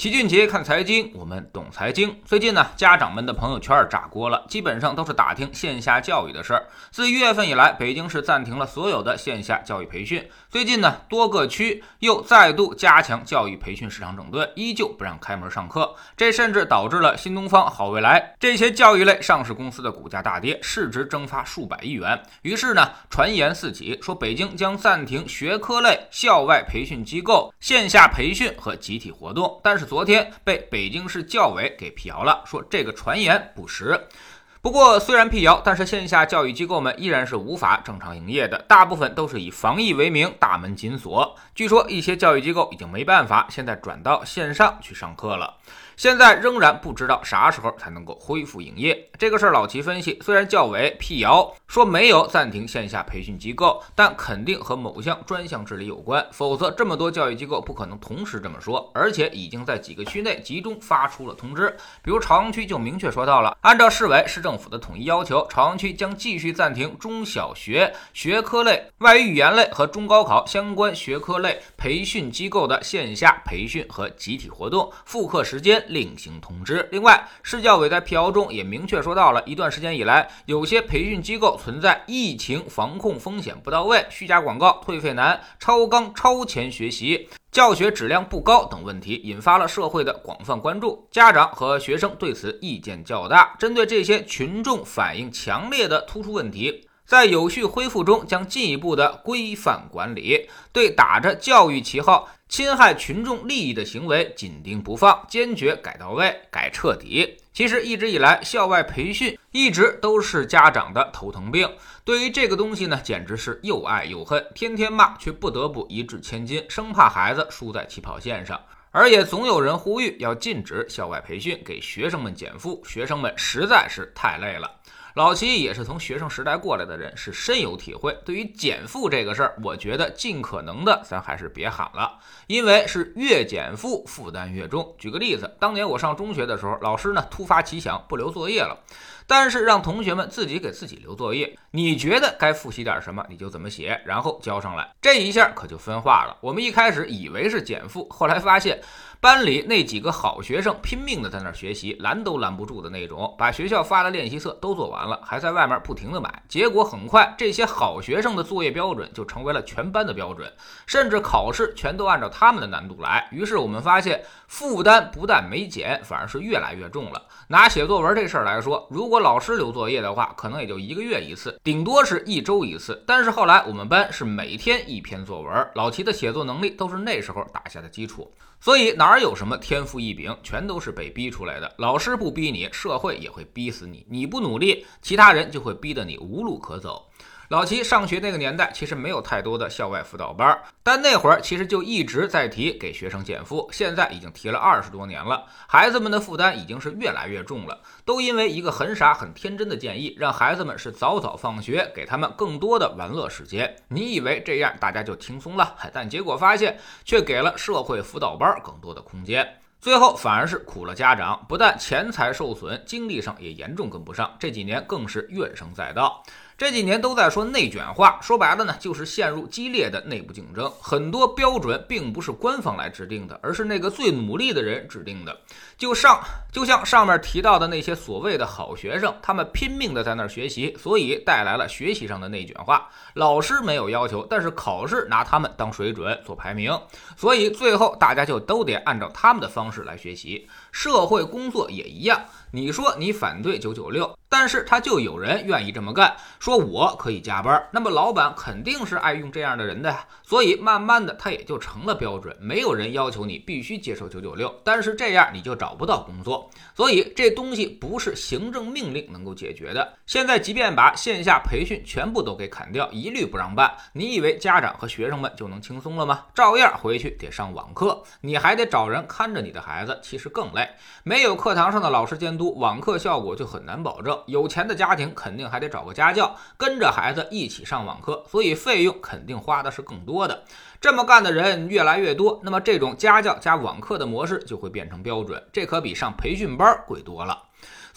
齐俊杰看财经，我们懂财经。最近呢，家长们的朋友圈炸锅了，基本上都是打听线下教育的事儿。自一月份以来，北京市暂停了所有的线下教育培训。最近呢，多个区又再度加强教育培训市场整顿，依旧不让开门上课。这甚至导致了新东方、好未来这些教育类上市公司的股价大跌，市值蒸发数百亿元。于是呢，传言四起，说北京将暂停学科类校外培训机构线下培训和集体活动。但是昨天被北京市教委给辟谣了，说这个传言不实。不过虽然辟谣，但是线下教育机构们依然是无法正常营业的，大部分都是以防疫为名，大门紧锁。据说一些教育机构已经没办法，现在转到线上去上课了。现在仍然不知道啥时候才能够恢复营业。这个事儿，老齐分析，虽然教委辟谣说没有暂停线下培训机构，但肯定和某项专项治理有关，否则这么多教育机构不可能同时这么说。而且已经在几个区内集中发出了通知，比如朝阳区就明确说到了，按照市委市政政府的统一要求，朝阳区将继续暂停中小学学科类、外语语言类和中高考相关学科类培训机构的线下培训和集体活动，复课时间。另行通知。另外，市教委在辟谣中也明确说到了，一段时间以来，有些培训机构存在疫情防控风险不到位、虚假广告、退费难、超纲超前学习、教学质量不高等问题，引发了社会的广泛关注。家长和学生对此意见较大。针对这些群众反映强烈的突出问题。在有序恢复中，将进一步的规范管理，对打着教育旗号侵害群众利益的行为紧盯不放，坚决改到位、改彻底。其实一直以来，校外培训一直都是家长的头疼病。对于这个东西呢，简直是又爱又恨，天天骂，却不得不一掷千金，生怕孩子输在起跑线上。而也总有人呼吁要禁止校外培训，给学生们减负。学生们实在是太累了。老齐也是从学生时代过来的人，是深有体会。对于减负这个事儿，我觉得尽可能的咱还是别喊了，因为是越减负负担越重。举个例子，当年我上中学的时候，老师呢突发奇想不留作业了，但是让同学们自己给自己留作业。你觉得该复习点什么，你就怎么写，然后交上来。这一下可就分化了。我们一开始以为是减负，后来发现。班里那几个好学生拼命的在那儿学习，拦都拦不住的那种，把学校发的练习册都做完完了，还在外面不停的买。结果很快，这些好学生的作业标准就成为了全班的标准，甚至考试全都按照他们的难度来。于是我们发现，负担不但没减，反而是越来越重了。拿写作文这事儿来说，如果老师留作业的话，可能也就一个月一次，顶多是一周一次。但是后来我们班是每天一篇作文，老齐的写作能力都是那时候打下的基础。所以哪有什么天赋异禀，全都是被逼出来的。老师不逼你，社会也会逼死你；你不努力，其他人就会逼得你无路可走。老齐上学那个年代，其实没有太多的校外辅导班，但那会儿其实就一直在提给学生减负，现在已经提了二十多年了，孩子们的负担已经是越来越重了，都因为一个很傻很天真的建议，让孩子们是早早放学，给他们更多的玩乐时间。你以为这样大家就轻松了，但结果发现却给了社会辅导班更多的空间，最后反而是苦了家长，不但钱财受损，精力上也严重跟不上，这几年更是怨声载道。这几年都在说内卷化，说白了呢，就是陷入激烈的内部竞争。很多标准并不是官方来制定的，而是那个最努力的人制定的。就上，就像上面提到的那些所谓的好学生，他们拼命的在那儿学习，所以带来了学习上的内卷化。老师没有要求，但是考试拿他们当水准做排名，所以最后大家就都得按照他们的方式来学习。社会工作也一样，你说你反对九九六。但是他就有人愿意这么干，说我可以加班，那么老板肯定是爱用这样的人的呀，所以慢慢的他也就成了标准。没有人要求你必须接受九九六，但是这样你就找不到工作，所以这东西不是行政命令能够解决的。现在即便把线下培训全部都给砍掉，一律不让办，你以为家长和学生们就能轻松了吗？照样回去得上网课，你还得找人看着你的孩子，其实更累。没有课堂上的老师监督，网课效果就很难保证。有钱的家庭肯定还得找个家教，跟着孩子一起上网课，所以费用肯定花的是更多的。这么干的人越来越多，那么这种家教加网课的模式就会变成标准，这可比上培训班贵多了。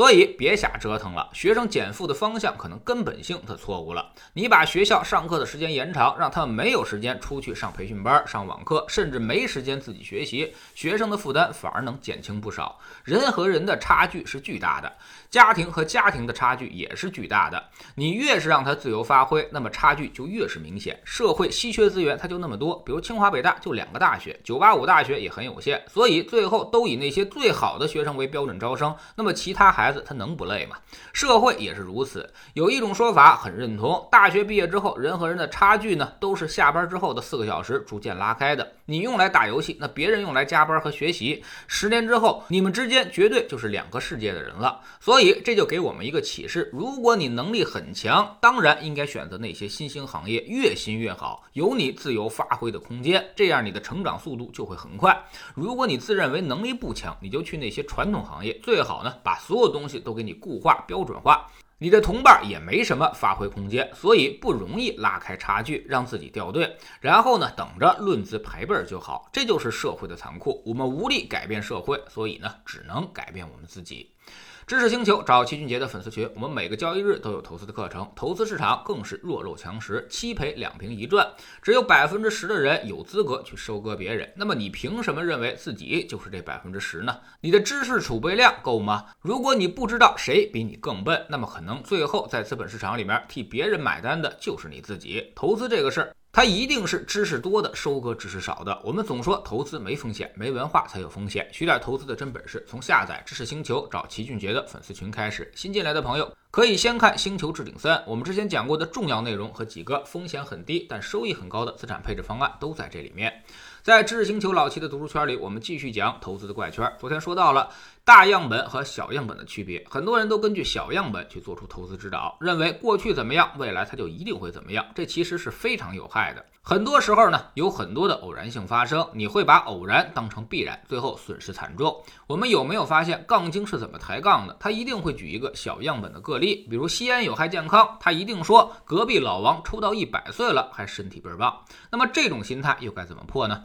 所以别瞎折腾了，学生减负的方向可能根本性它错误了。你把学校上课的时间延长，让他们没有时间出去上培训班、上网课，甚至没时间自己学习，学生的负担反而能减轻不少。人和人的差距是巨大的，家庭和家庭的差距也是巨大的。你越是让他自由发挥，那么差距就越是明显。社会稀缺资源它就那么多，比如清华北大就两个大学，九八五大学也很有限，所以最后都以那些最好的学生为标准招生。那么其他孩子他能不累吗？社会也是如此。有一种说法很认同：大学毕业之后，人和人的差距呢，都是下班之后的四个小时逐渐拉开的。你用来打游戏，那别人用来加班和学习。十年之后，你们之间绝对就是两个世界的人了。所以所以这就给我们一个启示：如果你能力很强，当然应该选择那些新兴行业，越新越好，有你自由发挥的空间，这样你的成长速度就会很快。如果你自认为能力不强，你就去那些传统行业，最好呢把所有东西都给你固化标准化。你的同伴也没什么发挥空间，所以不容易拉开差距，让自己掉队，然后呢，等着论资排辈就好。这就是社会的残酷，我们无力改变社会，所以呢，只能改变我们自己。知识星球找齐俊杰的粉丝群，我们每个交易日都有投资的课程，投资市场更是弱肉强食，七赔两平一赚，只有百分之十的人有资格去收割别人。那么你凭什么认为自己就是这百分之十呢？你的知识储备量够吗？如果你不知道谁比你更笨，那么可能最后在资本市场里面替别人买单的就是你自己。投资这个事儿。它一定是知识多的收割知识少的。我们总说投资没风险，没文化才有风险。学点投资的真本事，从下载知识星球找齐俊杰的粉丝群开始。新进来的朋友可以先看《星球置顶三》，我们之前讲过的重要内容和几个风险很低但收益很高的资产配置方案都在这里面。在知识星球老七的读书圈里，我们继续讲投资的怪圈。昨天说到了大样本和小样本的区别，很多人都根据小样本去做出投资指导，认为过去怎么样，未来它就一定会怎么样，这其实是非常有害的。很多时候呢，有很多的偶然性发生，你会把偶然当成必然，最后损失惨重。我们有没有发现杠精是怎么抬杠的？他一定会举一个小样本的个例，比如吸烟有害健康，他一定说隔壁老王抽到一百岁了还身体倍儿棒。那么这种心态又该怎么破呢？